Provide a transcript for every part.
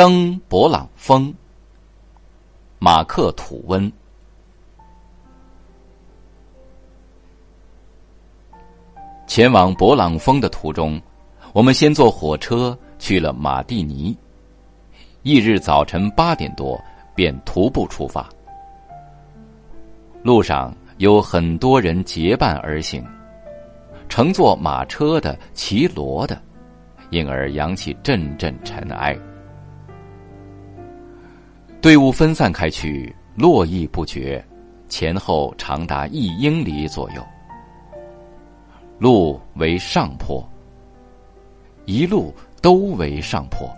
登勃朗峰。马克吐温。前往勃朗峰的途中，我们先坐火车去了马蒂尼。翌日早晨八点多，便徒步出发。路上有很多人结伴而行，乘坐马车的、骑骡的，因而扬起阵阵尘埃。队伍分散开去，络绎不绝，前后长达一英里左右。路为上坡，一路都为上坡，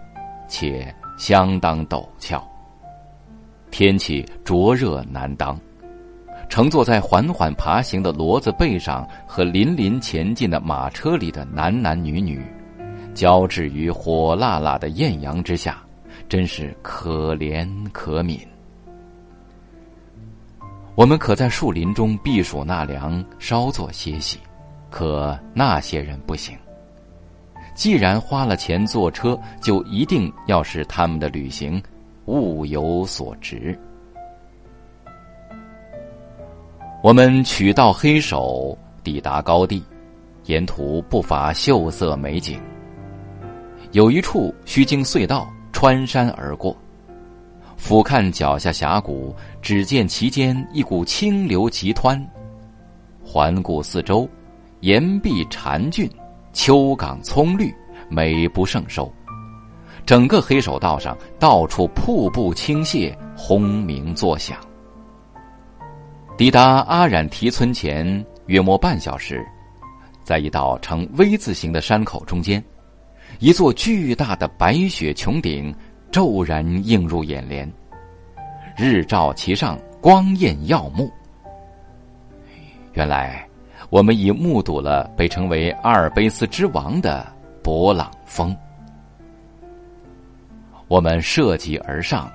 且。相当陡峭，天气灼热难当。乘坐在缓缓爬行的骡子背上和林林前进的马车里的男男女女，交织于火辣辣的艳阳之下，真是可怜可悯。我们可在树林中避暑纳凉，稍作歇息，可那些人不行。既然花了钱坐车，就一定要使他们的旅行物有所值。我们取道黑手，抵达高地，沿途不乏秀色美景。有一处需经隧道穿山而过，俯瞰脚下峡谷，只见其间一股清流急湍。环顾四周，岩壁缠峻。秋港葱绿，美不胜收。整个黑手道上到处瀑布倾泻，轰鸣作响。抵达阿染提村前约莫半小时，在一道呈 V 字形的山口中间，一座巨大的白雪穹顶骤然映入眼帘，日照其上，光艳耀目。原来。我们已目睹了被称为阿尔卑斯之王的勃朗峰。我们涉级而上，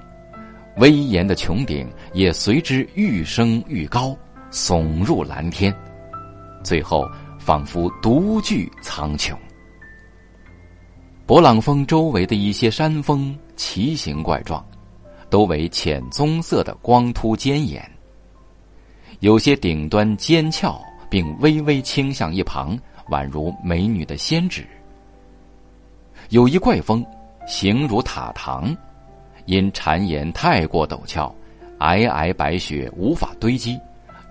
威严的穹顶也随之愈升愈高，耸入蓝天，最后仿佛独具苍穹。勃朗峰周围的一些山峰奇形怪状，都为浅棕色的光秃尖岩，有些顶端尖峭。并微微倾向一旁，宛如美女的仙指。有一怪峰，形如塔堂，因巉岩太过陡峭，皑皑白雪无法堆积，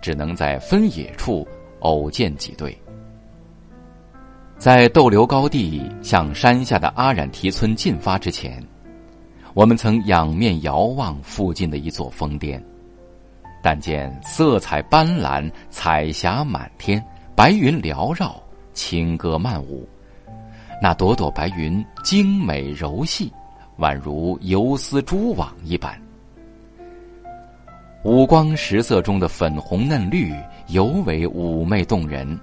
只能在分野处偶见几对。在逗留高地向山下的阿染提村进发之前，我们曾仰面遥望附近的一座峰巅。但见色彩斑斓，彩霞满天，白云缭绕，轻歌曼舞。那朵朵白云精美柔细，宛如游丝蛛网一般。五光十色中的粉红嫩绿尤为妩媚动人，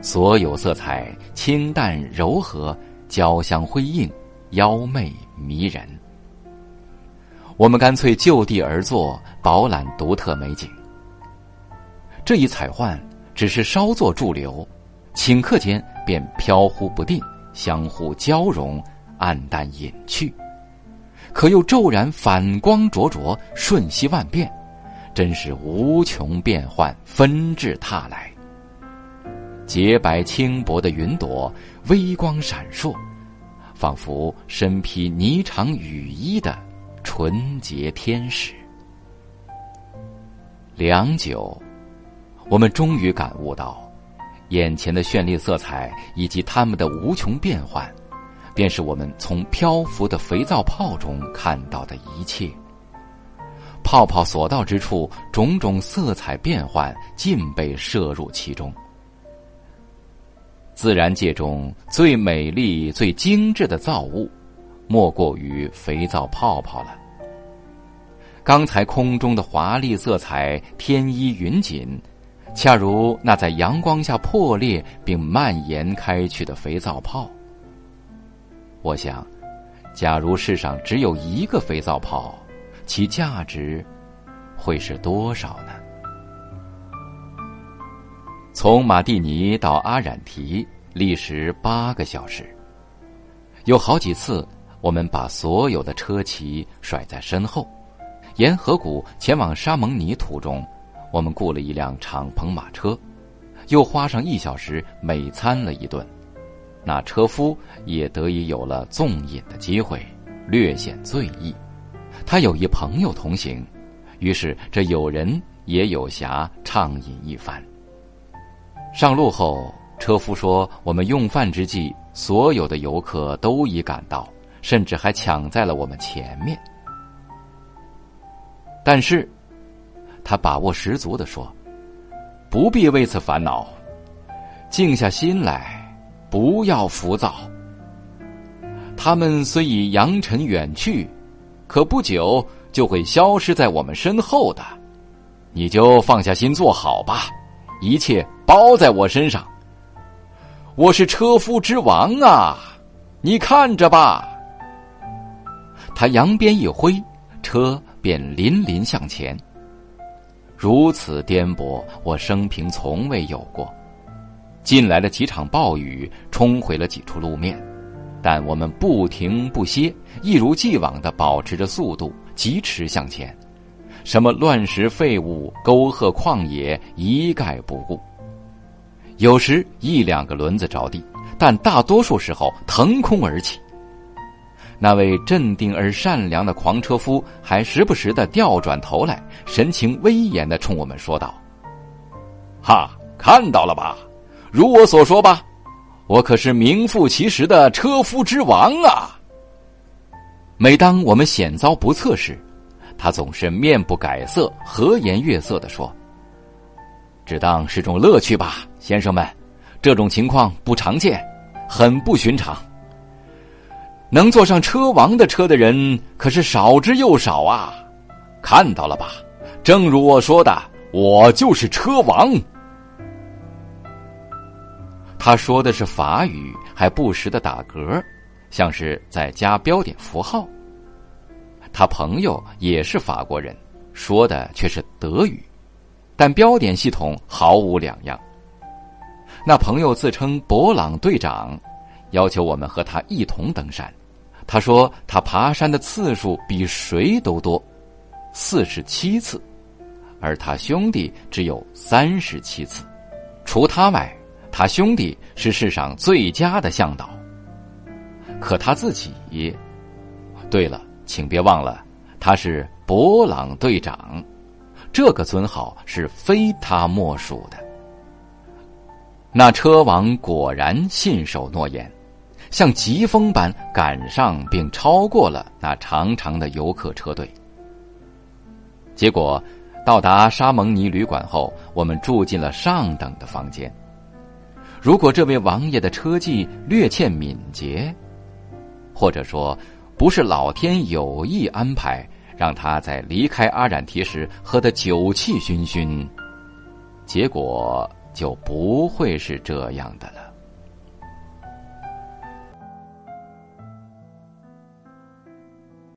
所有色彩清淡柔和，交相辉映，妖媚迷人。我们干脆就地而坐，饱览独特美景。这一彩幻只是稍作驻留，顷刻间便飘忽不定，相互交融，暗淡隐去，可又骤然反光灼灼，瞬息万变，真是无穷变幻，纷至沓来。洁白轻薄的云朵，微光闪烁，仿佛身披霓裳羽衣的。纯洁天使，良久，我们终于感悟到，眼前的绚丽色彩以及它们的无穷变幻，便是我们从漂浮的肥皂泡中看到的一切。泡泡所到之处，种种色彩变幻尽被摄入其中。自然界中最美丽、最精致的造物。莫过于肥皂泡泡了。刚才空中的华丽色彩，天衣云锦，恰如那在阳光下破裂并蔓延开去的肥皂泡。我想，假如世上只有一个肥皂泡，其价值会是多少呢？从马蒂尼到阿染提，历时八个小时，有好几次。我们把所有的车骑甩在身后，沿河谷前往沙蒙尼途中，我们雇了一辆敞篷马车，又花上一小时美餐了一顿。那车夫也得以有了纵饮的机会，略显醉意。他有一朋友同行，于是这友人也有暇畅饮一番。上路后，车夫说：“我们用饭之际，所有的游客都已赶到，甚至还抢在了我们前面。”但是，他把握十足的说：“不必为此烦恼，静下心来。”不要浮躁。他们虽已扬尘远去，可不久就会消失在我们身后的。你就放下心坐好吧，一切包在我身上。我是车夫之王啊，你看着吧。他扬鞭一挥，车便淋淋向前。如此颠簸，我生平从未有过。近来了几场暴雨冲毁了几处路面，但我们不停不歇，一如既往的保持着速度，疾驰向前。什么乱石废物、沟壑旷野一概不顾。有时一两个轮子着地，但大多数时候腾空而起。那位镇定而善良的狂车夫还时不时的调转头来，神情威严的冲我们说道：“哈，看到了吧？”如我所说吧，我可是名副其实的车夫之王啊！每当我们险遭不测时，他总是面不改色、和颜悦色的说：“只当是种乐趣吧，先生们，这种情况不常见，很不寻常。能坐上车王的车的人可是少之又少啊！看到了吧，正如我说的，我就是车王。”他说的是法语，还不时的打嗝，像是在加标点符号。他朋友也是法国人，说的却是德语，但标点系统毫无两样。那朋友自称博朗队长，要求我们和他一同登山。他说他爬山的次数比谁都多，四十七次，而他兄弟只有三十七次。除他外。他兄弟是世上最佳的向导，可他自己，对了，请别忘了，他是博朗队长，这个尊号是非他莫属的。那车王果然信守诺言，像疾风般赶上并超过了那长长的游客车队。结果，到达沙蒙尼旅馆后，我们住进了上等的房间。如果这位王爷的车技略欠敏捷，或者说不是老天有意安排，让他在离开阿染提时喝得酒气熏熏，结果就不会是这样的了。